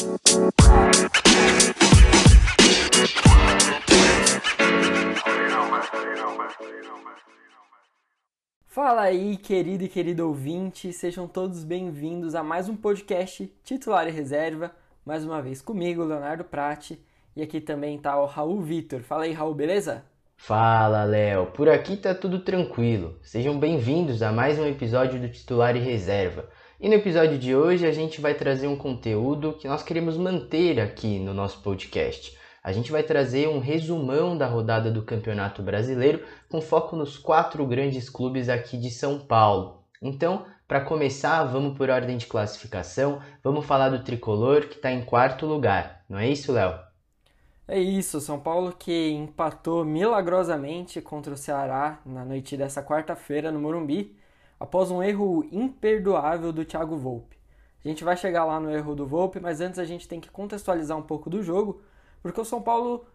Fala aí, querido e querido ouvinte, sejam todos bem-vindos a mais um podcast Titular e Reserva, mais uma vez comigo, Leonardo Prati, e aqui também tá o Raul Vitor. Fala aí, Raul, beleza? Fala, Léo. Por aqui tá tudo tranquilo. Sejam bem-vindos a mais um episódio do Titular e Reserva. E no episódio de hoje a gente vai trazer um conteúdo que nós queremos manter aqui no nosso podcast a gente vai trazer um resumão da rodada do Campeonato Brasileiro com foco nos quatro grandes clubes aqui de São Paulo. Então, para começar, vamos por ordem de classificação, vamos falar do tricolor que está em quarto lugar, não é isso, Léo? É isso, São Paulo que empatou milagrosamente contra o Ceará na noite dessa quarta-feira no Morumbi, após um erro imperdoável do Thiago Volpe. A gente vai chegar lá no erro do Volpe, mas antes a gente tem que contextualizar um pouco do jogo, porque o São Paulo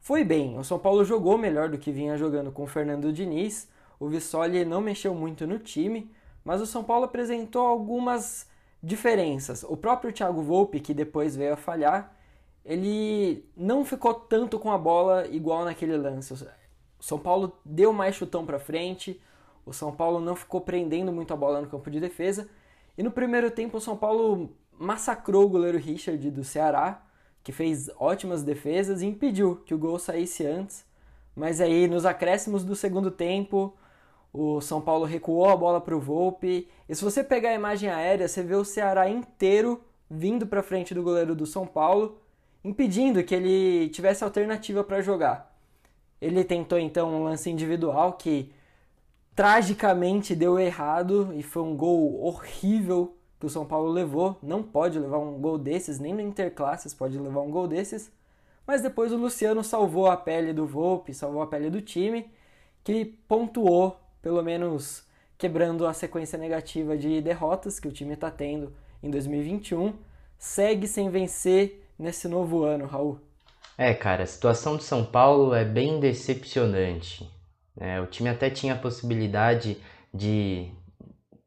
foi bem. O São Paulo jogou melhor do que vinha jogando com o Fernando Diniz. O Vissoli não mexeu muito no time, mas o São Paulo apresentou algumas diferenças. O próprio Thiago Volpe, que depois veio a falhar, ele não ficou tanto com a bola igual naquele lance. O São Paulo deu mais chutão para frente, o São Paulo não ficou prendendo muito a bola no campo de defesa. E no primeiro tempo o São Paulo massacrou o goleiro Richard do Ceará que fez ótimas defesas e impediu que o gol saísse antes. Mas aí, nos acréscimos do segundo tempo, o São Paulo recuou a bola para o Volpe. E se você pegar a imagem aérea, você vê o Ceará inteiro vindo para frente do goleiro do São Paulo, impedindo que ele tivesse alternativa para jogar. Ele tentou então um lance individual que tragicamente deu errado e foi um gol horrível que o São Paulo levou. Não pode levar um gol desses, nem no Interclasses pode levar um gol desses. Mas depois o Luciano salvou a pele do Volpe, salvou a pele do time, que pontuou, pelo menos quebrando a sequência negativa de derrotas que o time está tendo em 2021. Segue sem vencer nesse novo ano, Raul. É, cara, a situação do São Paulo é bem decepcionante. É, o time até tinha a possibilidade de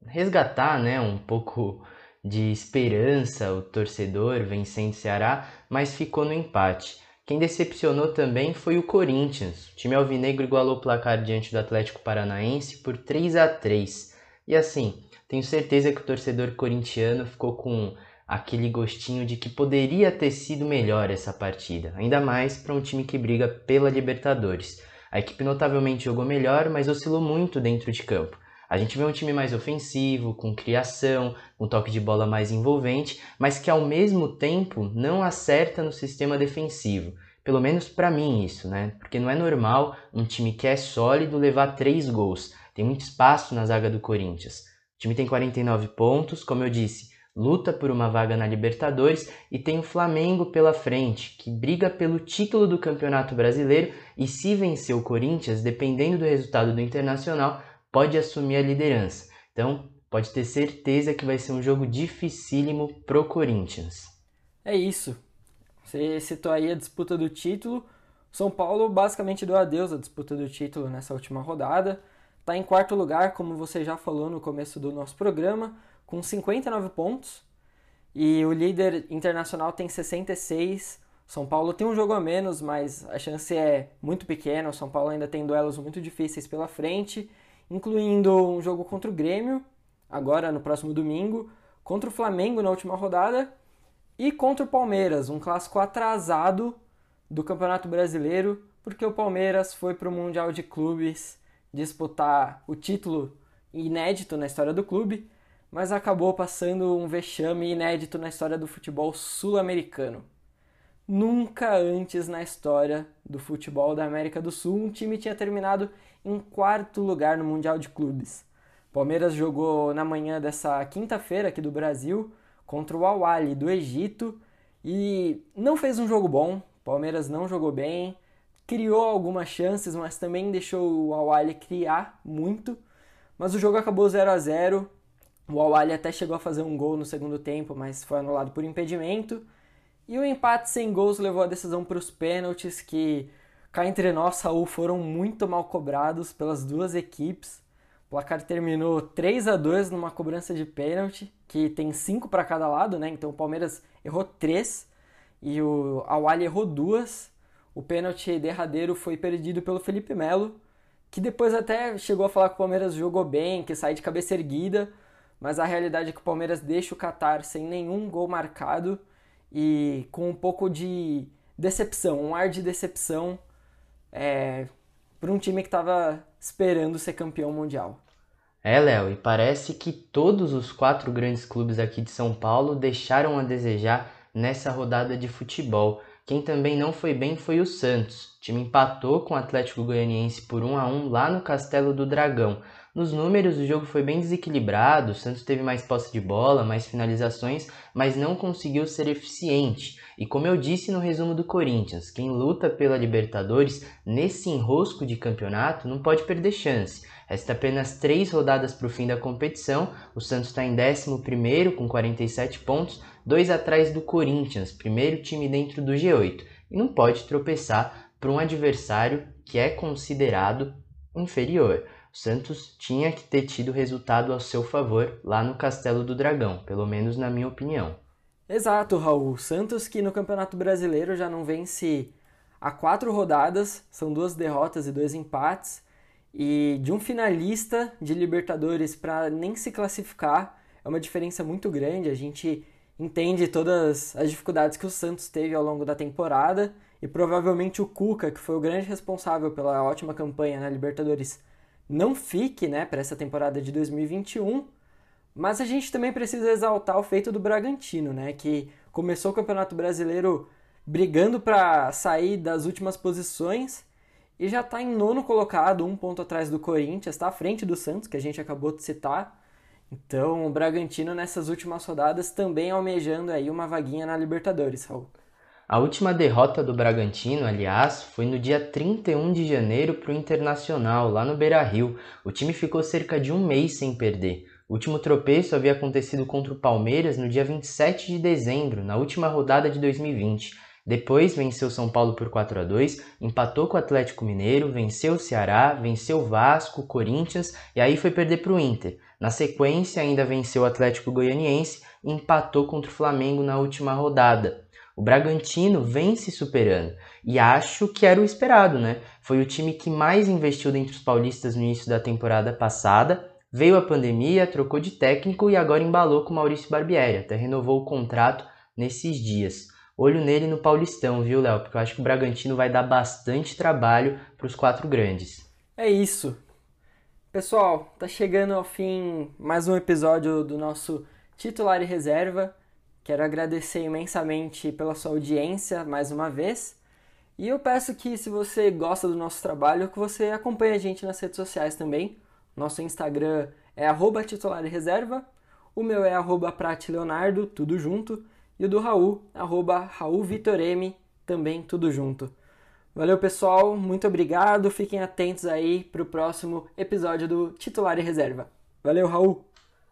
resgatar né, um pouco de esperança o torcedor vencendo o Ceará, mas ficou no empate. Quem decepcionou também foi o Corinthians. O time alvinegro igualou o placar diante do Atlético Paranaense por 3 a 3. E assim, tenho certeza que o torcedor corintiano ficou com aquele gostinho de que poderia ter sido melhor essa partida, ainda mais para um time que briga pela Libertadores. A equipe notavelmente jogou melhor, mas oscilou muito dentro de campo. A gente vê um time mais ofensivo, com criação, um toque de bola mais envolvente, mas que ao mesmo tempo não acerta no sistema defensivo. Pelo menos para mim isso, né? Porque não é normal um time que é sólido levar três gols. Tem muito espaço na zaga do Corinthians. O time tem 49 pontos, como eu disse, luta por uma vaga na Libertadores e tem o Flamengo pela frente, que briga pelo título do Campeonato Brasileiro e se vencer o Corinthians, dependendo do resultado do Internacional, pode assumir a liderança. Então, pode ter certeza que vai ser um jogo dificílimo pro Corinthians. É isso. Você citou aí a disputa do título. São Paulo basicamente deu adeus à disputa do título nessa última rodada. Está em quarto lugar, como você já falou no começo do nosso programa, com 59 pontos. E o líder internacional tem 66. São Paulo tem um jogo a menos, mas a chance é muito pequena. O São Paulo ainda tem duelos muito difíceis pela frente incluindo um jogo contra o Grêmio, agora no próximo domingo, contra o Flamengo na última rodada e contra o Palmeiras, um clássico atrasado do Campeonato Brasileiro, porque o Palmeiras foi para o Mundial de Clubes disputar o título inédito na história do clube, mas acabou passando um vexame inédito na história do futebol sul-americano. Nunca antes na história do futebol da América do Sul um time tinha terminado em quarto lugar no Mundial de Clubes. Palmeiras jogou na manhã dessa quinta-feira aqui do Brasil contra o Al do Egito e não fez um jogo bom. Palmeiras não jogou bem, criou algumas chances, mas também deixou o Al criar muito. Mas o jogo acabou 0 a 0. O Al até chegou a fazer um gol no segundo tempo, mas foi anulado por impedimento. E o empate sem gols levou a decisão para os pênaltis que cá entre nós, Saul, foram muito mal cobrados pelas duas equipes. O placar terminou 3 a 2 numa cobrança de pênalti, que tem 5 para cada lado, né? Então o Palmeiras errou 3 e o Awali errou 2. O pênalti derradeiro foi perdido pelo Felipe Melo, que depois até chegou a falar que o Palmeiras jogou bem, que sai de cabeça erguida, mas a realidade é que o Palmeiras deixa o Qatar sem nenhum gol marcado e com um pouco de decepção, um ar de decepção é, para um time que estava esperando ser campeão mundial. É, Léo, e parece que todos os quatro grandes clubes aqui de São Paulo deixaram a desejar nessa rodada de futebol. Quem também não foi bem foi o Santos. O time empatou com o Atlético Goianiense por 1 a 1 lá no Castelo do Dragão. Nos números, o jogo foi bem desequilibrado, o Santos teve mais posse de bola, mais finalizações, mas não conseguiu ser eficiente. E como eu disse no resumo do Corinthians, quem luta pela Libertadores nesse enrosco de campeonato não pode perder chance. Resta apenas três rodadas para o fim da competição. O Santos está em 11 com 47 pontos, dois atrás do Corinthians, primeiro time dentro do G8, e não pode tropeçar para um adversário que é considerado inferior. Santos tinha que ter tido resultado ao seu favor lá no Castelo do Dragão, pelo menos na minha opinião. Exato, Raul. Santos que no Campeonato Brasileiro já não vence há quatro rodadas, são duas derrotas e dois empates, e de um finalista de Libertadores para nem se classificar é uma diferença muito grande. A gente entende todas as dificuldades que o Santos teve ao longo da temporada e provavelmente o Cuca, que foi o grande responsável pela ótima campanha na Libertadores, não fique né, para essa temporada de 2021. Mas a gente também precisa exaltar o feito do Bragantino, né, que começou o Campeonato Brasileiro brigando para sair das últimas posições e já está em nono colocado, um ponto atrás do Corinthians, está à frente do Santos, que a gente acabou de citar. Então, o Bragantino nessas últimas rodadas também almejando aí uma vaguinha na Libertadores, Raul. A última derrota do Bragantino, aliás, foi no dia 31 de janeiro para o Internacional, lá no Beira-Rio. O time ficou cerca de um mês sem perder. O último tropeço havia acontecido contra o Palmeiras no dia 27 de dezembro, na última rodada de 2020. Depois venceu São Paulo por 4 a 2, empatou com o Atlético Mineiro, venceu o Ceará, venceu o Vasco, Corinthians e aí foi perder para o Inter. Na sequência, ainda venceu o Atlético Goianiense e empatou contra o Flamengo na última rodada. O Bragantino vem se superando e acho que era o esperado, né? Foi o time que mais investiu dentre os paulistas no início da temporada passada. Veio a pandemia, trocou de técnico e agora embalou com Maurício Barbieri, até renovou o contrato nesses dias. Olho nele no Paulistão, viu, Léo? Porque eu acho que o Bragantino vai dar bastante trabalho para os quatro grandes. É isso. Pessoal, tá chegando ao fim mais um episódio do nosso titular e reserva. Quero agradecer imensamente pela sua audiência mais uma vez. E eu peço que, se você gosta do nosso trabalho, que você acompanhe a gente nas redes sociais também. Nosso Instagram é arroba titular e reserva. O meu é arroba Leonardo, tudo junto. E o do Raul, arroba Raul Vitor M, também tudo junto. Valeu, pessoal. Muito obrigado. Fiquem atentos aí para o próximo episódio do Titular e Reserva. Valeu, Raul.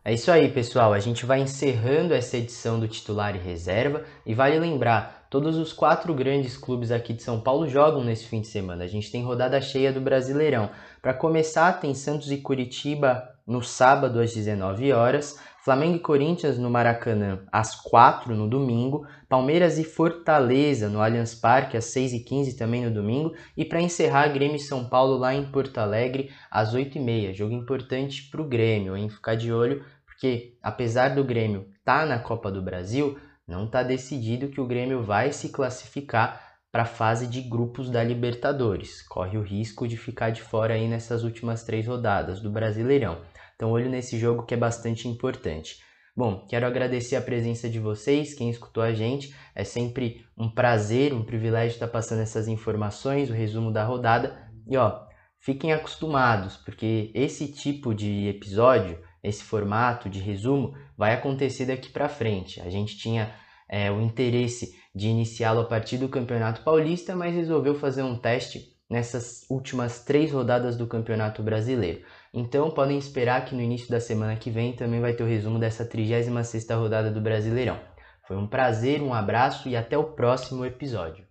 É isso aí, pessoal. A gente vai encerrando essa edição do titular e reserva e vale lembrar, todos os quatro grandes clubes aqui de São Paulo jogam nesse fim de semana. A gente tem rodada cheia do Brasileirão. Para começar, tem Santos e Curitiba no sábado às 19 horas, Flamengo e Corinthians no Maracanã às 4 no domingo, Palmeiras e Fortaleza no Allianz Parque às 6 e 15 também no domingo e para encerrar Grêmio e São Paulo lá em Porto Alegre às 8 e meia. Jogo importante para o Grêmio, hein? Ficar de olho porque apesar do Grêmio estar tá na Copa do Brasil, não está decidido que o Grêmio vai se classificar para a fase de grupos da Libertadores. Corre o risco de ficar de fora aí nessas últimas três rodadas do Brasileirão. Então, olho nesse jogo que é bastante importante. Bom, quero agradecer a presença de vocês, quem escutou a gente. É sempre um prazer, um privilégio estar passando essas informações, o resumo da rodada. E ó, fiquem acostumados, porque esse tipo de episódio esse formato de resumo vai acontecer daqui para frente. A gente tinha é, o interesse de iniciá-lo a partir do Campeonato Paulista, mas resolveu fazer um teste nessas últimas três rodadas do Campeonato Brasileiro. Então podem esperar que no início da semana que vem também vai ter o resumo dessa 36ª rodada do Brasileirão. Foi um prazer, um abraço e até o próximo episódio.